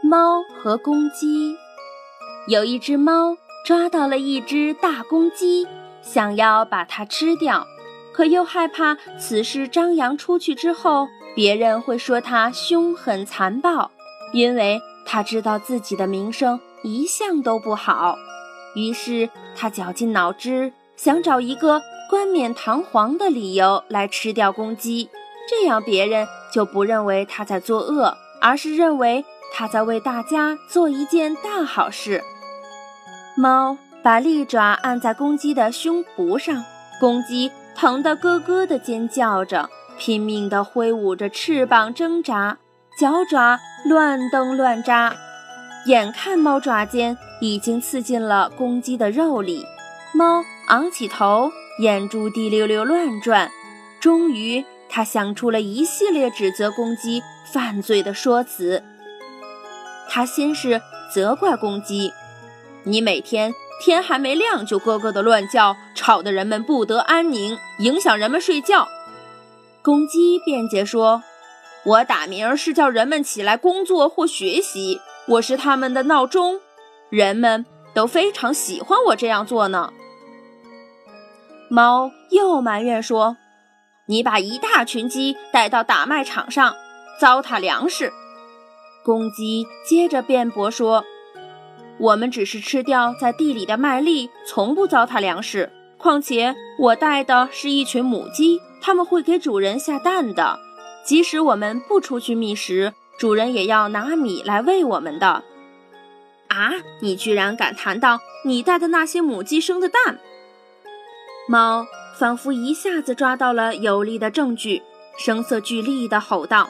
猫和公鸡，有一只猫抓到了一只大公鸡，想要把它吃掉，可又害怕此事张扬出去之后，别人会说它凶狠残暴，因为它知道自己的名声一向都不好。于是他绞尽脑汁，想找一个冠冕堂皇的理由来吃掉公鸡，这样别人就不认为他在作恶，而是认为。他在为大家做一件大好事。猫把利爪按在公鸡的胸脯上，公鸡疼得咯咯地尖叫着，拼命地挥舞着翅膀挣扎，脚爪乱蹬乱扎。眼看猫爪尖已经刺进了公鸡的肉里，猫昂起头，眼珠滴溜溜乱转。终于，他想出了一系列指责公鸡犯罪的说辞。他先是责怪公鸡：“你每天天还没亮就咯咯的乱叫，吵得人们不得安宁，影响人们睡觉。”公鸡辩解说：“我打鸣是叫人们起来工作或学习，我是他们的闹钟，人们都非常喜欢我这样做呢。”猫又埋怨说：“你把一大群鸡带到打麦场上，糟蹋粮食。”公鸡接着辩驳说：“我们只是吃掉在地里的麦粒，从不糟蹋粮食。况且我带的是一群母鸡，它们会给主人下蛋的。即使我们不出去觅食，主人也要拿米来喂我们的。”啊！你居然敢谈到你带的那些母鸡生的蛋？猫仿佛一下子抓到了有力的证据，声色俱厉地吼道。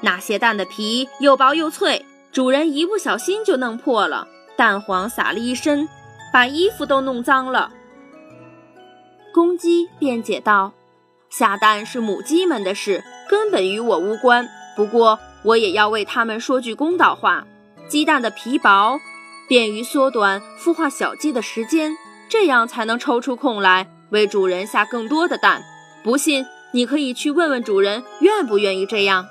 那些蛋的皮又薄又脆，主人一不小心就弄破了，蛋黄洒了一身，把衣服都弄脏了。公鸡辩解道：“下蛋是母鸡们的事，根本与我无关。不过我也要为它们说句公道话：鸡蛋的皮薄，便于缩短孵化小鸡的时间，这样才能抽出空来为主人下更多的蛋。不信，你可以去问问主人，愿不愿意这样。”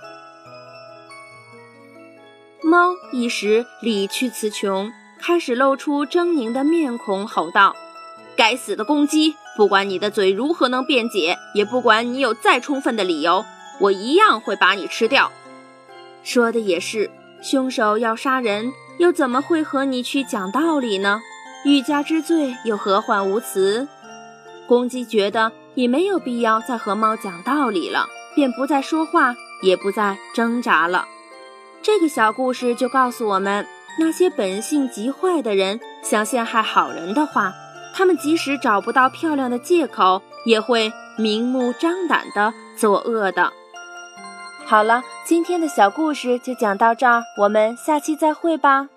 猫一时理屈词穷，开始露出狰狞的面孔，吼道：“该死的公鸡！不管你的嘴如何能辩解，也不管你有再充分的理由，我一样会把你吃掉。”说的也是，凶手要杀人，又怎么会和你去讲道理呢？欲加之罪，又何患无辞？公鸡觉得也没有必要再和猫讲道理了，便不再说话，也不再挣扎了。这个小故事就告诉我们，那些本性极坏的人想陷害好人的话，他们即使找不到漂亮的借口，也会明目张胆的作恶的。好了，今天的小故事就讲到这儿，我们下期再会吧。